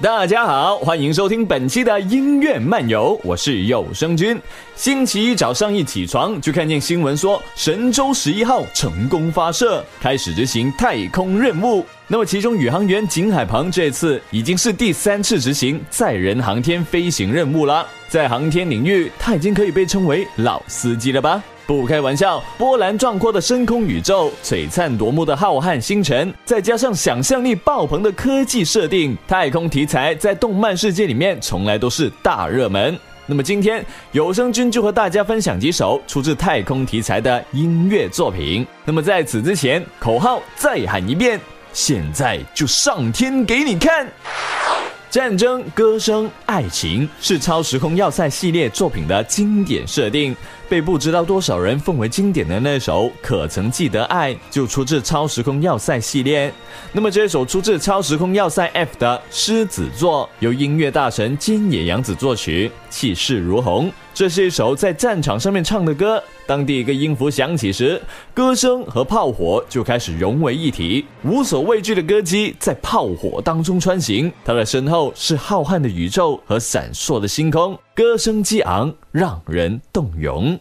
大家好，欢迎收听本期的音乐漫游，我是有声君。星期一早上一起床，就看见新闻说神舟十一号成功发射，开始执行太空任务。那么，其中宇航员景海鹏这次已经是第三次执行载人航天飞行任务了，在航天领域，他已经可以被称为老司机了吧？不开玩笑，波澜壮阔的深空宇宙，璀璨夺目的浩瀚星辰，再加上想象力爆棚的科技设定，太空题材在动漫世界里面从来都是大热门。那么今天有声君就和大家分享几首出自太空题材的音乐作品。那么在此之前，口号再喊一遍，现在就上天给你看！战争、歌声、爱情是超时空要塞系列作品的经典设定。被不知道多少人奉为经典的那首《可曾记得爱》，就出自《超时空要塞》系列。那么这首出自《超时空要塞 F》的《狮子座》，由音乐大神金野洋子作曲，气势如虹。这是一首在战场上面唱的歌。当第一个音符响起时，歌声和炮火就开始融为一体。无所畏惧的歌姬在炮火当中穿行，她的身后是浩瀚的宇宙和闪烁的星空，歌声激昂，让人动容。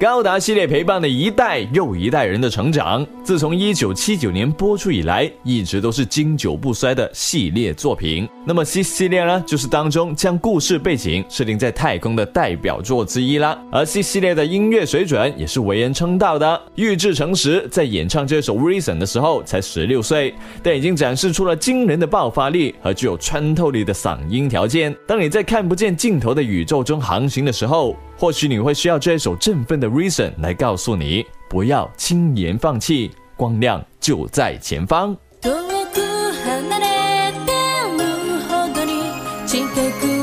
高达系列陪伴了一代又一代人的成长。自从1979年播出以来，一直都是经久不衰的系列作品。那么 C 系列呢，就是当中将故事背景设定在太空的代表作之一啦。而 C 系列的音乐水准也是为人称道的。玉置诚实在演唱这首《Reason》的时候才十六岁，但已经展示出了惊人的爆发力和具有穿透力的嗓音条件。当你在看不见尽头的宇宙中航行的时候，或许你会需要这一首振奋的《Reason》来告诉你，不要轻言放弃，光亮就在前方。take a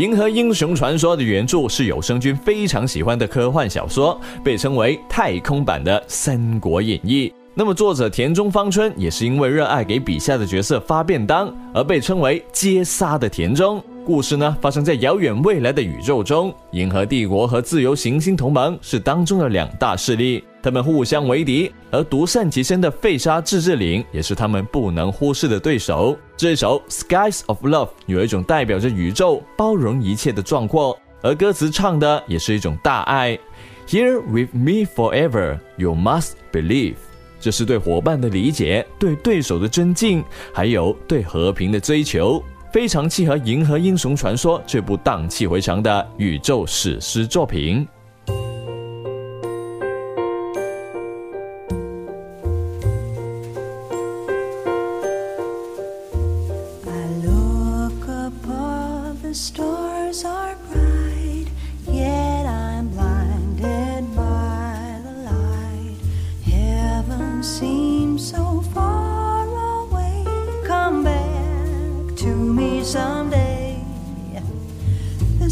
银河英雄传说》的原著是有声君非常喜欢的科幻小说，被称为太空版的《三国演义》。那么作者田中芳春也是因为热爱给笔下的角色发便当，而被称为“接杀”的田中。故事呢发生在遥远未来的宇宙中，银河帝国和自由行星同盟是当中的两大势力，他们互相为敌，而独善其身的费沙自治领也是他们不能忽视的对手。这首《Skies of Love》有一种代表着宇宙包容一切的壮阔，而歌词唱的也是一种大爱。Here with me forever, you must believe。这是对伙伴的理解，对对手的尊敬，还有对和平的追求，非常契合《银河英雄传说》这部荡气回肠的宇宙史诗作品。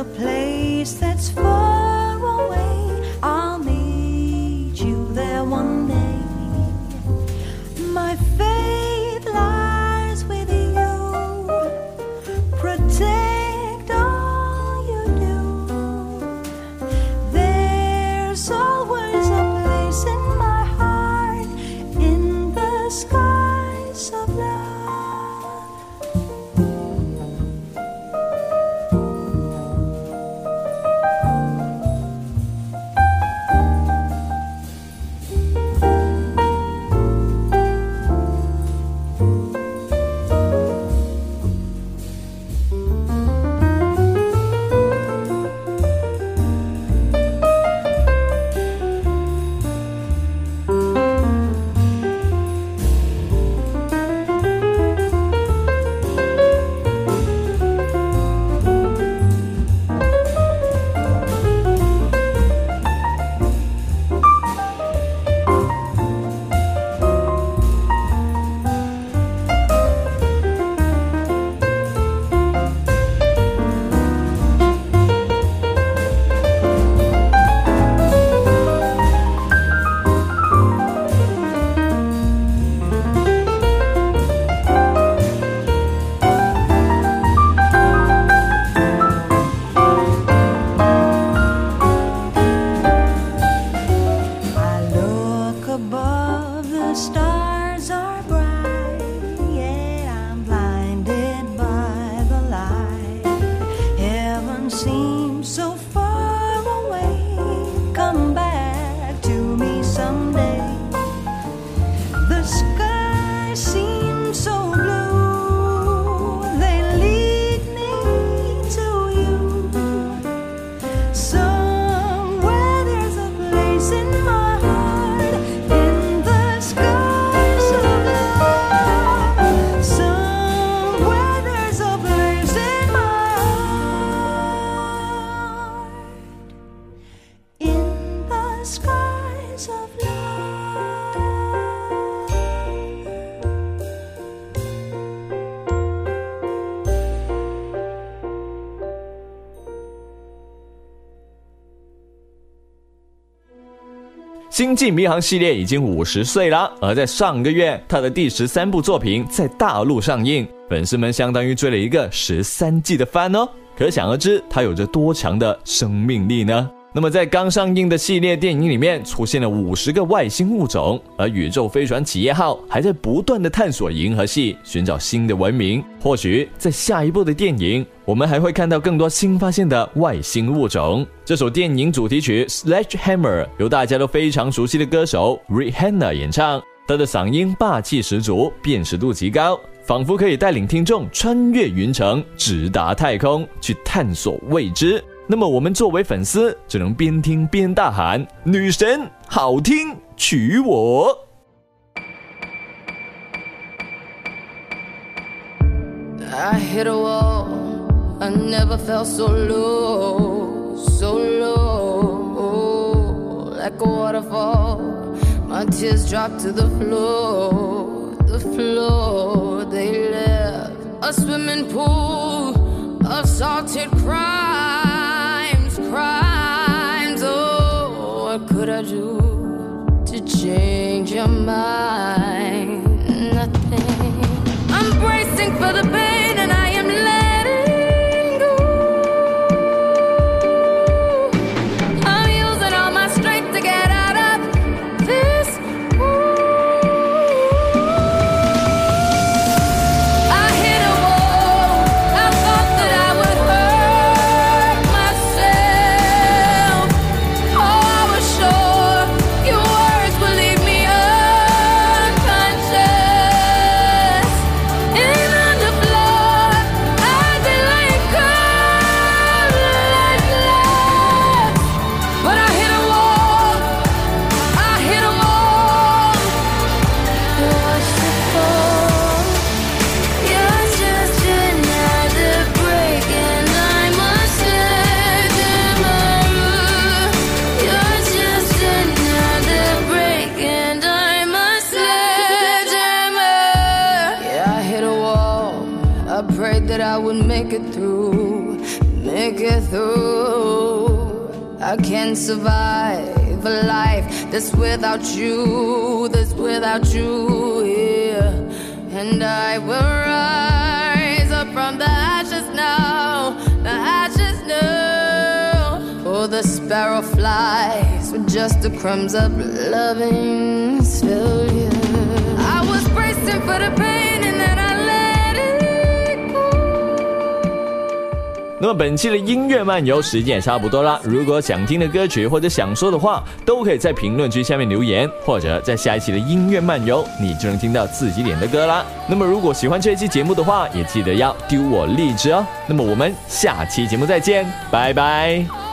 a place that's for. 星际迷航系列已经五十岁了，而在上个月，他的第十三部作品在大陆上映，粉丝们相当于追了一个十三季的番哦，可想而知，他有着多强的生命力呢。那么，在刚上映的系列电影里面，出现了五十个外星物种，而宇宙飞船企业号还在不断的探索银河系，寻找新的文明。或许在下一部的电影，我们还会看到更多新发现的外星物种。这首电影主题曲《Sledgehammer》由大家都非常熟悉的歌手 Rihanna 演唱。她的嗓音霸气十足，辨识度极高，仿佛可以带领听众穿越云层，直达太空，去探索未知。那么我们作为粉丝，只能边听边大喊：“女神好听，娶我！” I hit a wall. I never felt so what could I do to change your mind? Nothing. I'm bracing for the pain make it through. I can't survive a life that's without you, that's without you, yeah. And I will rise up from the ashes now, the ashes now. Oh, the sparrow flies with just the crumbs of loving failure. I was bracing for the pain 那么本期的音乐漫游时间也差不多啦，如果想听的歌曲或者想说的话，都可以在评论区下面留言，或者在下一期的音乐漫游，你就能听到自己点的歌啦。那么如果喜欢这一期节目的话，也记得要丢我荔枝哦。那么我们下期节目再见，拜拜。